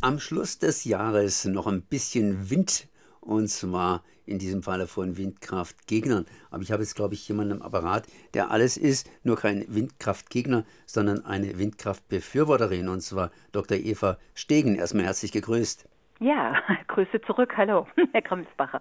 Am Schluss des Jahres noch ein bisschen Wind und zwar in diesem Falle von Windkraftgegnern. Aber ich habe jetzt, glaube ich, jemanden im Apparat, der alles ist, nur kein Windkraftgegner, sondern eine Windkraftbefürworterin und zwar Dr. Eva Stegen. Erstmal herzlich gegrüßt. Ja, Grüße zurück. Hallo, Herr Grimsbacher.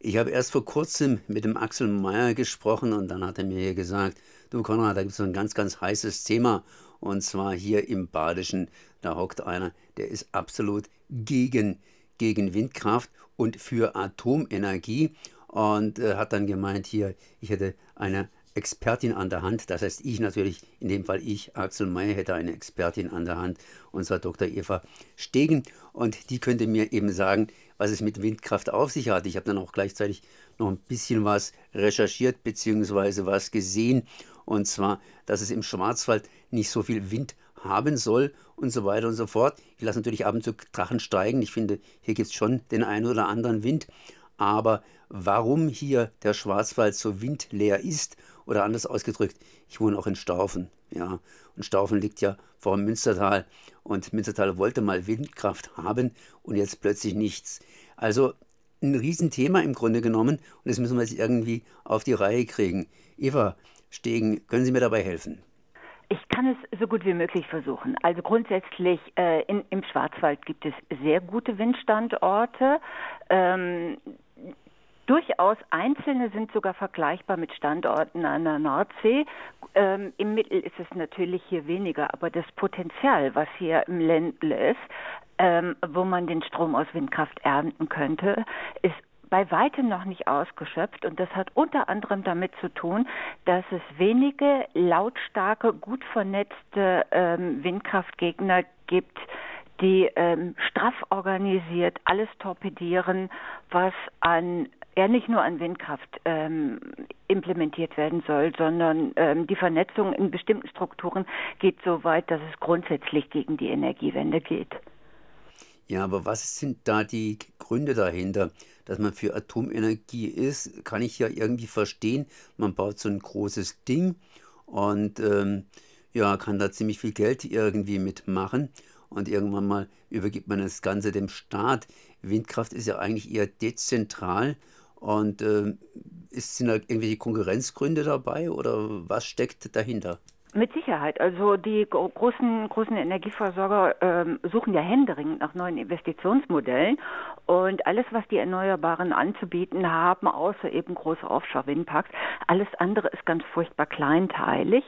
Ich habe erst vor kurzem mit dem Axel Meyer gesprochen und dann hat er mir hier gesagt, du Konrad, da gibt es ein ganz, ganz heißes Thema und zwar hier im Badischen. Da hockt einer, der ist absolut gegen, gegen Windkraft und für Atomenergie und äh, hat dann gemeint, hier, ich hätte eine Expertin an der Hand. Das heißt, ich natürlich, in dem Fall ich, Axel Mayer, hätte eine Expertin an der Hand, und zwar Dr. Eva Stegen. Und die könnte mir eben sagen, was es mit Windkraft auf sich hat. Ich habe dann auch gleichzeitig noch ein bisschen was recherchiert bzw. was gesehen. Und zwar, dass es im Schwarzwald nicht so viel Wind haben soll und so weiter und so fort. Ich lasse natürlich ab und zu Drachen steigen. Ich finde, hier gibt es schon den einen oder anderen Wind. Aber warum hier der Schwarzwald so windleer ist, oder anders ausgedrückt, ich wohne auch in Staufen. Ja, und Staufen liegt ja vor dem Münstertal. Und Münstertal wollte mal Windkraft haben und jetzt plötzlich nichts. Also ein Riesenthema im Grunde genommen. Und das müssen wir jetzt irgendwie auf die Reihe kriegen. Eva Stegen, können Sie mir dabei helfen? Ich kann es so gut wie möglich versuchen. Also grundsätzlich äh, in, im Schwarzwald gibt es sehr gute Windstandorte. Ähm, durchaus einzelne sind sogar vergleichbar mit Standorten an der Nordsee. Ähm, Im Mittel ist es natürlich hier weniger, aber das Potenzial, was hier im Ländle ist, ähm, wo man den Strom aus Windkraft ernten könnte, ist bei weitem noch nicht ausgeschöpft und das hat unter anderem damit zu tun, dass es wenige lautstarke, gut vernetzte ähm, Windkraftgegner gibt, die ähm, straff organisiert alles torpedieren, was an ja nicht nur an Windkraft ähm, implementiert werden soll, sondern ähm, die Vernetzung in bestimmten Strukturen geht so weit, dass es grundsätzlich gegen die Energiewende geht. Ja, aber was sind da die Gründe dahinter? Dass man für Atomenergie ist, kann ich ja irgendwie verstehen. Man baut so ein großes Ding und ähm, ja, kann da ziemlich viel Geld irgendwie mitmachen. Und irgendwann mal übergibt man das Ganze dem Staat. Windkraft ist ja eigentlich eher dezentral. Und äh, ist, sind da irgendwelche Konkurrenzgründe dabei oder was steckt dahinter? Mit Sicherheit. Also die großen, großen Energieversorger ähm, suchen ja händeringend nach neuen Investitionsmodellen und alles, was die Erneuerbaren anzubieten haben, außer eben große Offshore-Windparks, alles andere ist ganz furchtbar kleinteilig.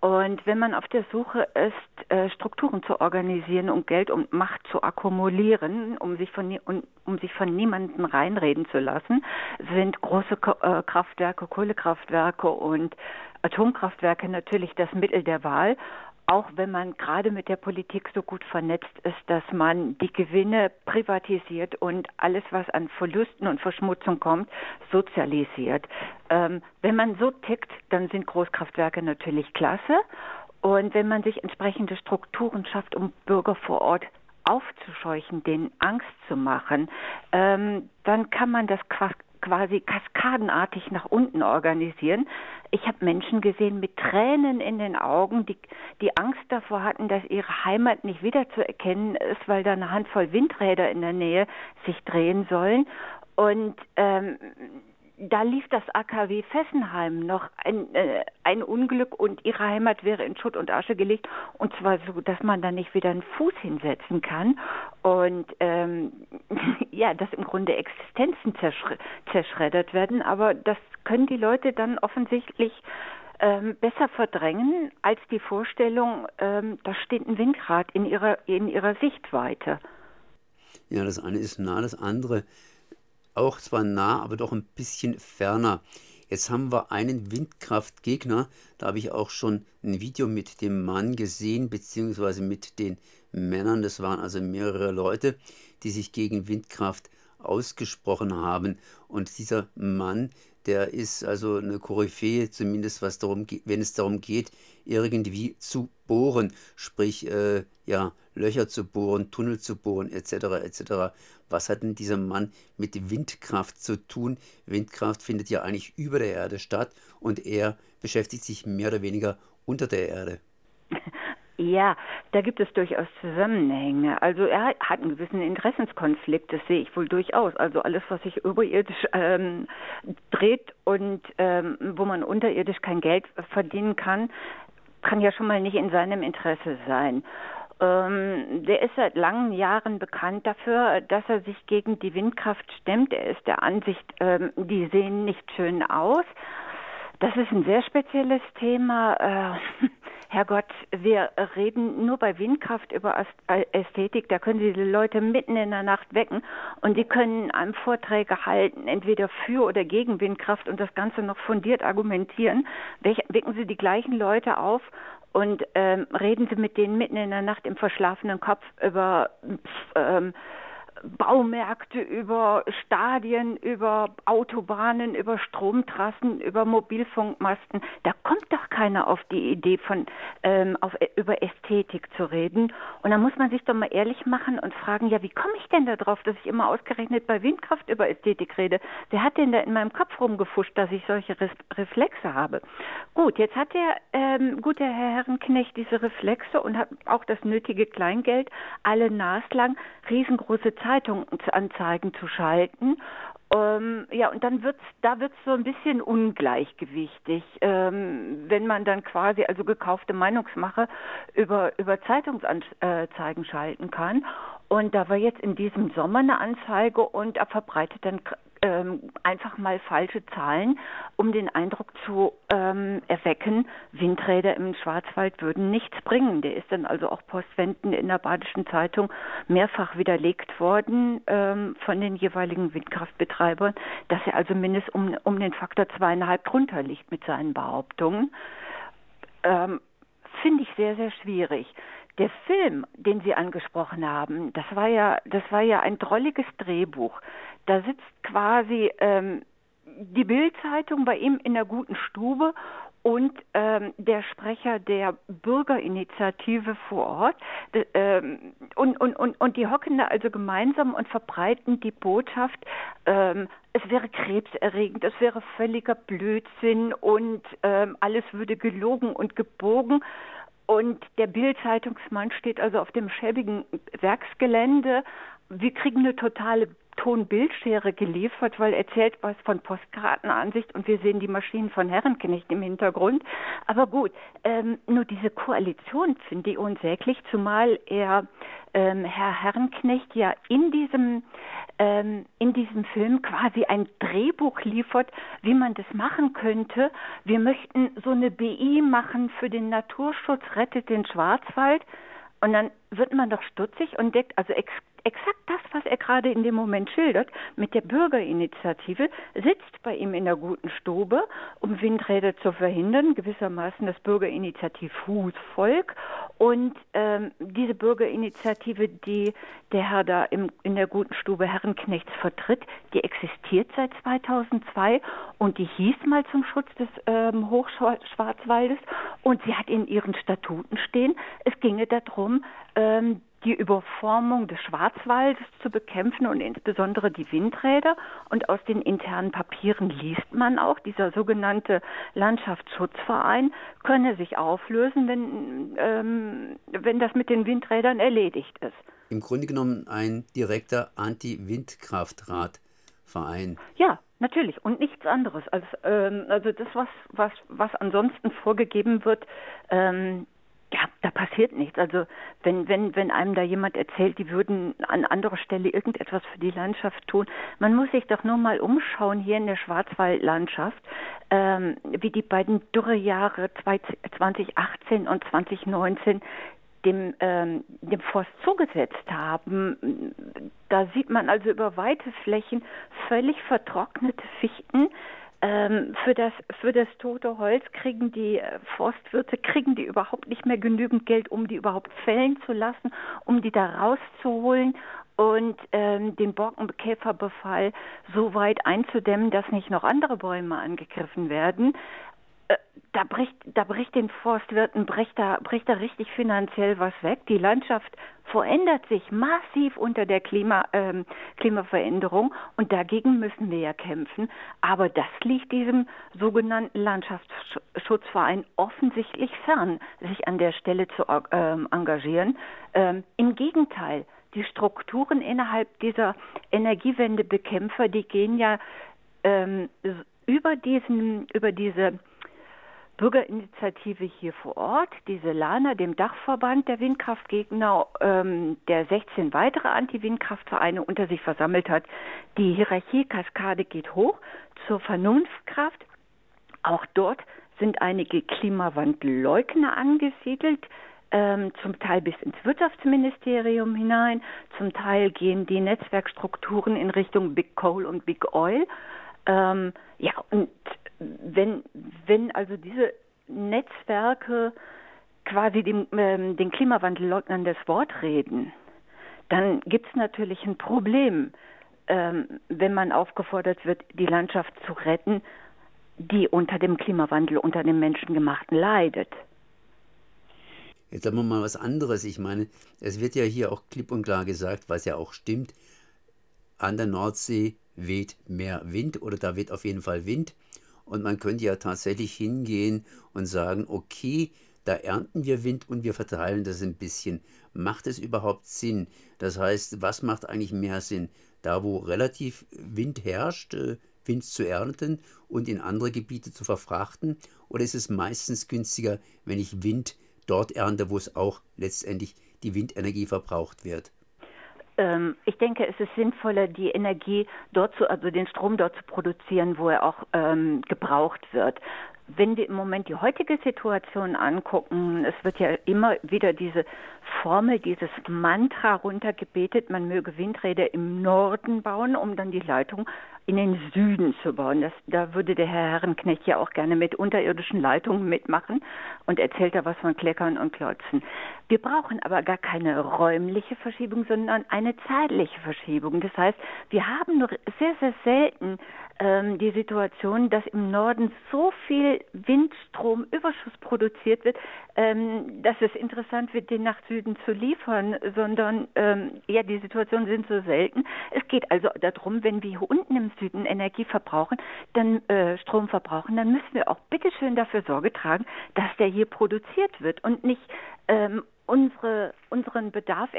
Und wenn man auf der Suche ist, äh, Strukturen zu organisieren und Geld und Macht zu akkumulieren, um sich von, um sich von niemandem reinreden zu lassen, sind große äh, Kraftwerke, Kohlekraftwerke und Atomkraftwerke natürlich das Mittel der Wahl auch wenn man gerade mit der Politik so gut vernetzt ist, dass man die Gewinne privatisiert und alles, was an Verlusten und Verschmutzung kommt, sozialisiert. Ähm, wenn man so tickt, dann sind Großkraftwerke natürlich klasse. Und wenn man sich entsprechende Strukturen schafft, um Bürger vor Ort aufzuscheuchen, denen Angst zu machen, ähm, dann kann man das quasi kaskadenartig nach unten organisieren. Ich habe Menschen gesehen mit Tränen in den Augen, die, die Angst davor hatten, dass ihre Heimat nicht wiederzuerkennen ist, weil da eine Handvoll Windräder in der Nähe sich drehen sollen. Und ähm, da lief das AKW Fessenheim noch ein, äh, ein Unglück und ihre Heimat wäre in Schutt und Asche gelegt und zwar so, dass man da nicht wieder einen Fuß hinsetzen kann und ähm, ja, dass im Grunde Existenzen zerschre zerschreddert werden, aber das können die Leute dann offensichtlich ähm, besser verdrängen als die Vorstellung, ähm, da steht ein Windrad in ihrer in ihrer Sichtweite. Ja, das eine ist nah, das andere auch zwar nah, aber doch ein bisschen ferner. Jetzt haben wir einen Windkraftgegner. Da habe ich auch schon ein Video mit dem Mann gesehen, beziehungsweise mit den Männern. Das waren also mehrere Leute, die sich gegen Windkraft ausgesprochen haben. Und dieser Mann, der ist also eine Koryphäe, zumindest was darum wenn es darum geht, irgendwie zu bohren, sprich äh, ja Löcher zu bohren, Tunnel zu bohren, etc. etc. Was hat denn dieser Mann mit Windkraft zu tun? Windkraft findet ja eigentlich über der Erde statt und er beschäftigt sich mehr oder weniger unter der Erde. Ja, da gibt es durchaus Zusammenhänge. Also er hat einen gewissen Interessenskonflikt, das sehe ich wohl durchaus. Also alles, was sich überirdisch ähm, dreht und ähm, wo man unterirdisch kein Geld verdienen kann, kann ja schon mal nicht in seinem Interesse sein. Ähm, der ist seit langen Jahren bekannt dafür, dass er sich gegen die Windkraft stemmt. Er ist der Ansicht, ähm, die sehen nicht schön aus. Das ist ein sehr spezielles Thema. Äh, Herrgott, wir reden nur bei Windkraft über Ästhetik. Da können Sie die Leute mitten in der Nacht wecken und die können einem Vorträge halten, entweder für oder gegen Windkraft und das Ganze noch fundiert argumentieren. Wecken Sie die gleichen Leute auf und ähm, reden Sie mit denen mitten in der Nacht im verschlafenen Kopf über ähm, Baumärkte, über Stadien, über Autobahnen, über Stromtrassen, über Mobilfunkmasten. Da kommt doch keiner auf die Idee von ähm, auf, über Ästhetik zu reden. Und da muss man sich doch mal ehrlich machen und fragen, ja, wie komme ich denn da drauf, dass ich immer ausgerechnet bei Windkraft über Ästhetik rede? Wer hat denn da in meinem Kopf rumgefuscht, dass ich solche Re Reflexe habe? Gut, jetzt hat der ähm, gute Herr Herrenknecht diese Reflexe und hat auch das nötige Kleingeld, alle naslang riesengroße Zahlen Zeitungsanzeigen zu schalten. Ähm, ja, und dann wird's, da wird's so ein bisschen ungleichgewichtig, ähm, wenn man dann quasi also gekaufte Meinungsmache über, über Zeitungsanzeigen schalten kann. Und da war jetzt in diesem Sommer eine Anzeige und er verbreitet dann ähm, einfach mal falsche Zahlen, um den Eindruck zu ähm, erwecken, Windräder im Schwarzwald würden nichts bringen. Der ist dann also auch postwendend in der Badischen Zeitung mehrfach widerlegt worden ähm, von den jeweiligen Windkraftbetreibern, dass er also mindestens um, um den Faktor zweieinhalb drunter liegt mit seinen Behauptungen. Ähm, Finde ich sehr, sehr schwierig. Der Film, den Sie angesprochen haben, das war ja, das war ja ein drolliges Drehbuch. Da sitzt quasi ähm, die Bildzeitung bei ihm in der guten Stube und ähm, der Sprecher der Bürgerinitiative vor Ort ähm, und, und, und, und die hocken da also gemeinsam und verbreiten die Botschaft, ähm, es wäre krebserregend, es wäre völliger Blödsinn und ähm, alles würde gelogen und gebogen. Und der Bild-Zeitungsmann steht also auf dem schäbigen Werksgelände. Wir kriegen eine totale Ton-Bildschere geliefert, weil erzählt was von Postkartenansicht und wir sehen die Maschinen von Herrenknecht im Hintergrund. Aber gut, ähm, nur diese Koalition finde ich unsäglich, zumal er ähm, Herr Herrenknecht ja in diesem ähm, in diesem Film quasi ein Drehbuch liefert, wie man das machen könnte. Wir möchten so eine BI machen für den Naturschutz, rettet den Schwarzwald. Und dann wird man doch stutzig und deckt, also exakt das, was er gerade in dem Moment schildert, mit der Bürgerinitiative, sitzt bei ihm in der guten Stube, um Windräder zu verhindern, gewissermaßen das Bürgerinitiativ Fußvolk. Und ähm, diese Bürgerinitiative, die der Herr da im, in der guten Stube Herrenknechts vertritt, die existiert seit 2002 und die hieß mal zum Schutz des ähm, Hochschwarzwaldes und sie hat in ihren Statuten stehen, es ginge darum, ähm, die Überformung des Schwarzwaldes zu bekämpfen und insbesondere die Windräder. Und aus den internen Papieren liest man auch, dieser sogenannte Landschaftsschutzverein könne sich auflösen, wenn, ähm, wenn das mit den Windrädern erledigt ist. Im Grunde genommen ein direkter Anti-Windkraftratverein. Ja, Natürlich und nichts anderes als ähm, also das was was was ansonsten vorgegeben wird ähm, da passiert nichts. Also wenn, wenn, wenn einem da jemand erzählt, die würden an anderer Stelle irgendetwas für die Landschaft tun, man muss sich doch nur mal umschauen hier in der Schwarzwaldlandschaft, ähm, wie die beiden Dürrejahre 2018 und 2019 dem, ähm, dem Forst zugesetzt haben. Da sieht man also über weite Flächen völlig vertrocknete Fichten, ähm, für das für das tote Holz kriegen die äh, Forstwirte kriegen die überhaupt nicht mehr genügend Geld, um die überhaupt fällen zu lassen, um die da rauszuholen und ähm, den Borkenkäferbefall so weit einzudämmen, dass nicht noch andere Bäume angegriffen werden. Äh, da bricht, da bricht den Forstwirten, bricht da, bricht da richtig finanziell was weg. Die Landschaft verändert sich massiv unter der Klima, ähm, Klimaveränderung und dagegen müssen wir ja kämpfen. Aber das liegt diesem sogenannten Landschaftsschutzverein offensichtlich fern, sich an der Stelle zu ähm, engagieren. Ähm, Im Gegenteil, die Strukturen innerhalb dieser Energiewendebekämpfer, die gehen ja ähm, über diesen, über diese Bürgerinitiative hier vor Ort, diese LANA, dem Dachverband der Windkraftgegner, ähm, der 16 weitere Anti-Windkraftvereine unter sich versammelt hat. Die Hierarchiekaskade geht hoch zur Vernunftkraft. Auch dort sind einige Klimawandelleugner angesiedelt, ähm, zum Teil bis ins Wirtschaftsministerium hinein, zum Teil gehen die Netzwerkstrukturen in Richtung Big Coal und Big Oil. Ähm, ja, und wenn, wenn also diese Netzwerke quasi dem, ähm, den Klimawandelleugnern das Wort reden, dann gibt es natürlich ein Problem, ähm, wenn man aufgefordert wird, die Landschaft zu retten, die unter dem Klimawandel, unter dem Menschengemachten leidet. Jetzt sagen wir mal was anderes. Ich meine, es wird ja hier auch klipp und klar gesagt, was ja auch stimmt, an der Nordsee weht mehr Wind oder da weht auf jeden Fall Wind. Und man könnte ja tatsächlich hingehen und sagen, okay, da ernten wir Wind und wir verteilen das ein bisschen. Macht es überhaupt Sinn? Das heißt, was macht eigentlich mehr Sinn? Da, wo relativ Wind herrscht, äh, Wind zu ernten und in andere Gebiete zu verfrachten? Oder ist es meistens günstiger, wenn ich Wind dort ernte, wo es auch letztendlich die Windenergie verbraucht wird? Ähm, ich denke, es ist sinnvoller, die Energie dort zu, also den Strom dort zu produzieren, wo er auch ähm, gebraucht wird. Wenn wir im Moment die heutige Situation angucken, es wird ja immer wieder diese Formel, dieses Mantra runtergebetet, man möge Windräder im Norden bauen, um dann die Leitung in den Süden zu bauen. Das, da würde der Herr Herrenknecht ja auch gerne mit unterirdischen Leitungen mitmachen und erzählt da was von Kleckern und Klotzen. Wir brauchen aber gar keine räumliche Verschiebung, sondern eine zeitliche Verschiebung. Das heißt, wir haben nur sehr, sehr selten ähm, die Situation, dass im Norden so viel Windstromüberschuss produziert wird, ähm, dass es interessant wird, den nach Süden zu liefern, sondern ähm, ja, die Situationen sind so selten. Es geht also darum, wenn wir hier unten im Süden Energie verbrauchen, dann äh, Strom verbrauchen, dann müssen wir auch bitteschön dafür Sorge tragen, dass der hier produziert wird und nicht ähm, unsere, unseren Bedarf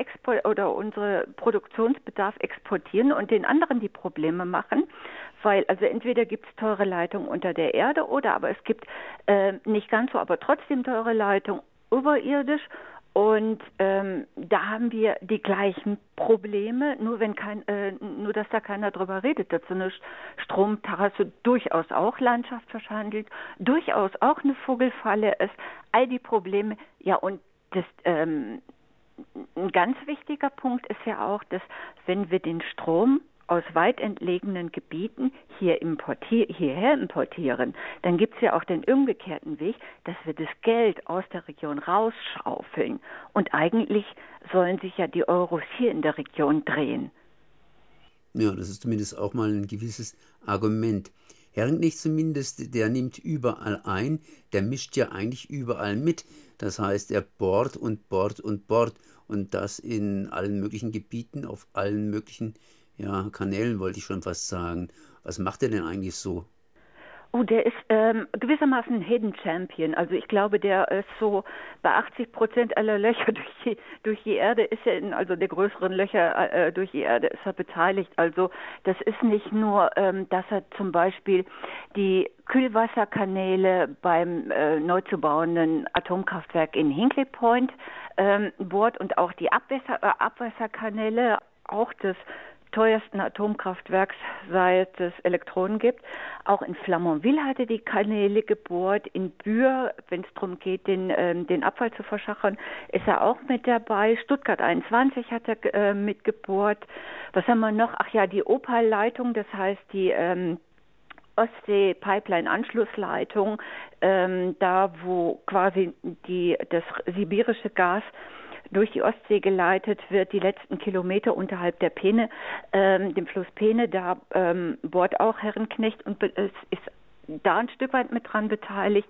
oder unsere Produktionsbedarf exportieren und den anderen die Probleme machen, weil also entweder gibt es teure Leitungen unter der Erde oder aber es gibt äh, nicht ganz so, aber trotzdem teure Leitungen überirdisch. Und ähm, da haben wir die gleichen Probleme, nur wenn kein, äh, nur dass da keiner drüber redet, dass so eine Stromterrasse durchaus auch landschaftsverschandelt, durchaus auch eine Vogelfalle ist, all die Probleme, ja und das ähm, ein ganz wichtiger Punkt ist ja auch, dass wenn wir den Strom aus weit entlegenen Gebieten hier importier hierher importieren, dann gibt es ja auch den umgekehrten Weg, dass wir das Geld aus der Region rausschaufeln. Und eigentlich sollen sich ja die Euros hier in der Region drehen. Ja, das ist zumindest auch mal ein gewisses Argument. Herrnknecht zumindest, der nimmt überall ein, der mischt ja eigentlich überall mit. Das heißt, er bohrt und bohrt und bohrt und das in allen möglichen Gebieten, auf allen möglichen ja, Kanälen wollte ich schon fast sagen. Was macht er denn eigentlich so? Oh, der ist ähm, gewissermaßen ein Hidden Champion. Also ich glaube, der ist so bei 80 Prozent aller Löcher durch die, durch die Erde ist er in, also der größeren Löcher äh, durch die Erde ist er beteiligt. Also das ist nicht nur, ähm, dass er zum Beispiel die Kühlwasserkanäle beim äh, neu zu bauenden Atomkraftwerk in Hinkley Point ähm, bohrt und auch die Abwässer, äh, Abwasserkanäle, auch das teuersten Atomkraftwerks, seit es Elektronen gibt. Auch in Flamanville hatte die Kanäle gebohrt. In Bühr, wenn es darum geht, den, ähm, den Abfall zu verschachern, ist er auch mit dabei. Stuttgart 21 hat er äh, mitgebohrt. Was haben wir noch? Ach ja, die Opal-Leitung, das heißt die ähm, Ostsee-Pipeline-Anschlussleitung, ähm, da wo quasi die, das sibirische Gas durch die Ostsee geleitet wird, die letzten Kilometer unterhalb der Peene, ähm, dem Fluss Peene, da ähm, bohrt auch Herrenknecht und es ist da ein Stück weit mit dran beteiligt.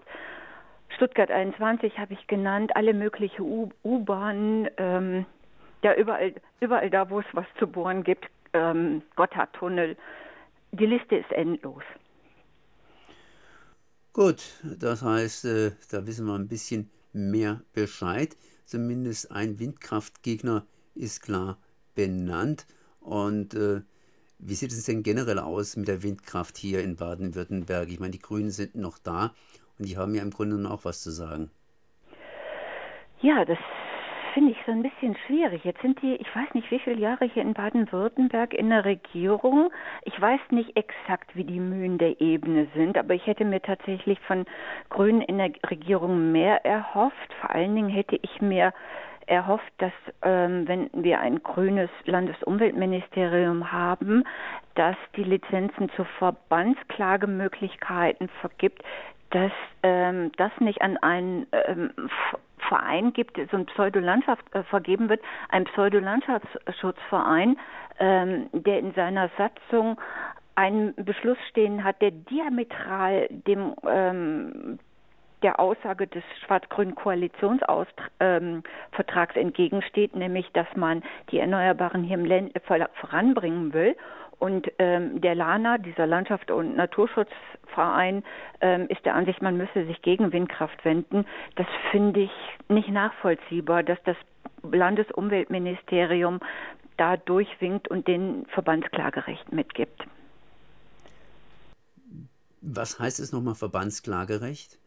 Stuttgart 21 habe ich genannt, alle möglichen U-Bahnen, ähm, ja überall, überall da, wo es was zu bohren gibt, ähm, Gotthardtunnel. Die Liste ist endlos. Gut, das heißt, äh, da wissen wir ein bisschen mehr Bescheid. Zumindest ein Windkraftgegner ist klar benannt. Und äh, wie sieht es denn generell aus mit der Windkraft hier in Baden-Württemberg? Ich meine, die Grünen sind noch da und die haben ja im Grunde auch was zu sagen. Ja, das finde ich so ein bisschen schwierig. Jetzt sind die, ich weiß nicht, wie viele Jahre hier in Baden-Württemberg in der Regierung. Ich weiß nicht exakt, wie die Mühen der Ebene sind, aber ich hätte mir tatsächlich von Grünen in der Regierung mehr erhofft. Vor allen Dingen hätte ich mir erhofft, dass ähm, wenn wir ein grünes Landesumweltministerium haben, dass die Lizenzen zu Verbandsklagemöglichkeiten vergibt, dass ähm, das nicht an einen ähm, Verein gibt, so ein Pseudolandschaft äh, vergeben wird, ein Pseudolandschaftsschutzverein, ähm, der in seiner Satzung einen Beschluss stehen hat, der diametral dem ähm, der Aussage des schwarz-grünen Koalitionsvertrags entgegensteht, nämlich dass man die Erneuerbaren hier im Land voranbringen will. Und ähm, der LANA, dieser Landschaft- und Naturschutzverein, ähm, ist der Ansicht, man müsse sich gegen Windkraft wenden. Das finde ich nicht nachvollziehbar, dass das Landesumweltministerium da durchwinkt und den Verbandsklagerecht mitgibt. Was heißt es nochmal Verbandsklagerecht?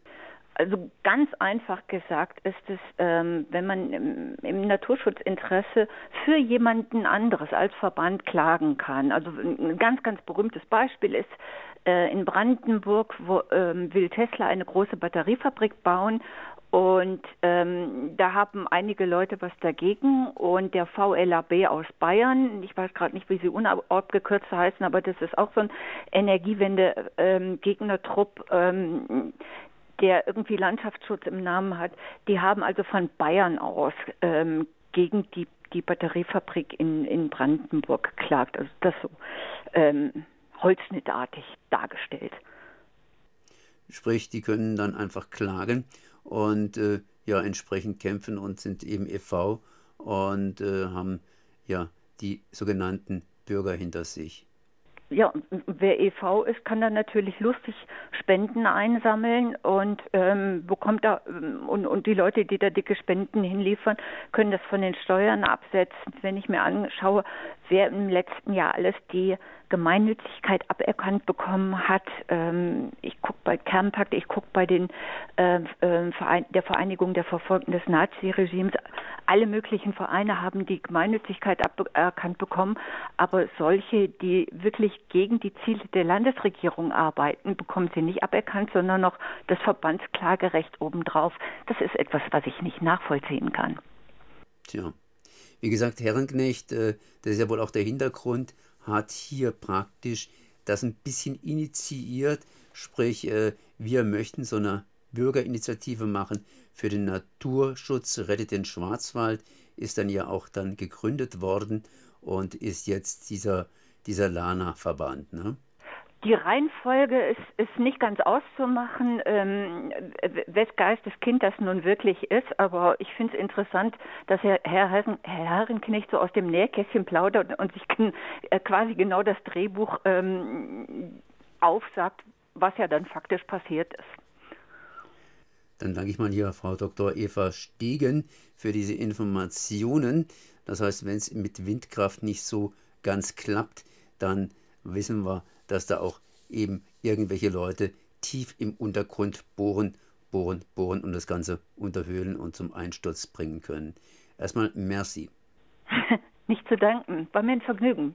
Also ganz einfach gesagt ist es, ähm, wenn man im, im, Naturschutzinteresse für jemanden anderes als Verband klagen kann. Also ein ganz, ganz berühmtes Beispiel ist äh, in Brandenburg, wo ähm, will Tesla eine große Batteriefabrik bauen und ähm, da haben einige Leute was dagegen und der VLAB aus Bayern, ich weiß gerade nicht, wie sie unabgekürzt heißen, aber das ist auch so ein Energiewende-Gegnertrupp, ähm, ähm, der irgendwie Landschaftsschutz im Namen hat, die haben also von Bayern aus ähm, gegen die, die Batteriefabrik in, in Brandenburg geklagt. Also das so ähm, holzschnittartig dargestellt. Sprich, die können dann einfach klagen und äh, ja entsprechend kämpfen und sind eben e.V. und äh, haben ja die sogenannten Bürger hinter sich ja, wer EV ist, kann dann natürlich lustig Spenden einsammeln und ähm, bekommt da und, und die Leute, die da dicke Spenden hinliefern, können das von den Steuern absetzen. Wenn ich mir anschaue, wer im letzten Jahr alles die Gemeinnützigkeit aberkannt bekommen hat. Ähm, ich gucke bei Kernpakt, ich gucke bei den äh, Verein, der Vereinigung der Verfolgten des Naziregimes. Alle möglichen Vereine haben die Gemeinnützigkeit aberkannt bekommen, aber solche, die wirklich gegen die Ziele der Landesregierung arbeiten, bekommen sie nicht aberkannt, sondern noch das Verbandsklagerecht obendrauf. Das ist etwas, was ich nicht nachvollziehen kann. Tja. Wie gesagt, Herrenknecht, äh, das ist ja wohl auch der Hintergrund, hat hier praktisch das ein bisschen initiiert, sprich äh, wir möchten so eine Bürgerinitiative machen für den Naturschutz, rettet den Schwarzwald, ist dann ja auch dann gegründet worden und ist jetzt dieser, dieser Lana-Verband. Ne? Die Reihenfolge ist, ist nicht ganz auszumachen, ähm, wes Geistes Kind das nun wirklich ist, aber ich finde es interessant, dass Herr, Herr, Herr Herrenknecht so aus dem Nähkästchen plaudert und sich äh, quasi genau das Drehbuch ähm, aufsagt, was ja dann faktisch passiert ist. Dann danke ich mal hier Frau Dr. Eva Stegen für diese Informationen. Das heißt, wenn es mit Windkraft nicht so ganz klappt, dann wissen wir, dass da auch eben irgendwelche Leute tief im Untergrund bohren, bohren, bohren und das Ganze unterhöhlen und zum Einsturz bringen können. Erstmal merci. Nicht zu danken, war mir ein Vergnügen.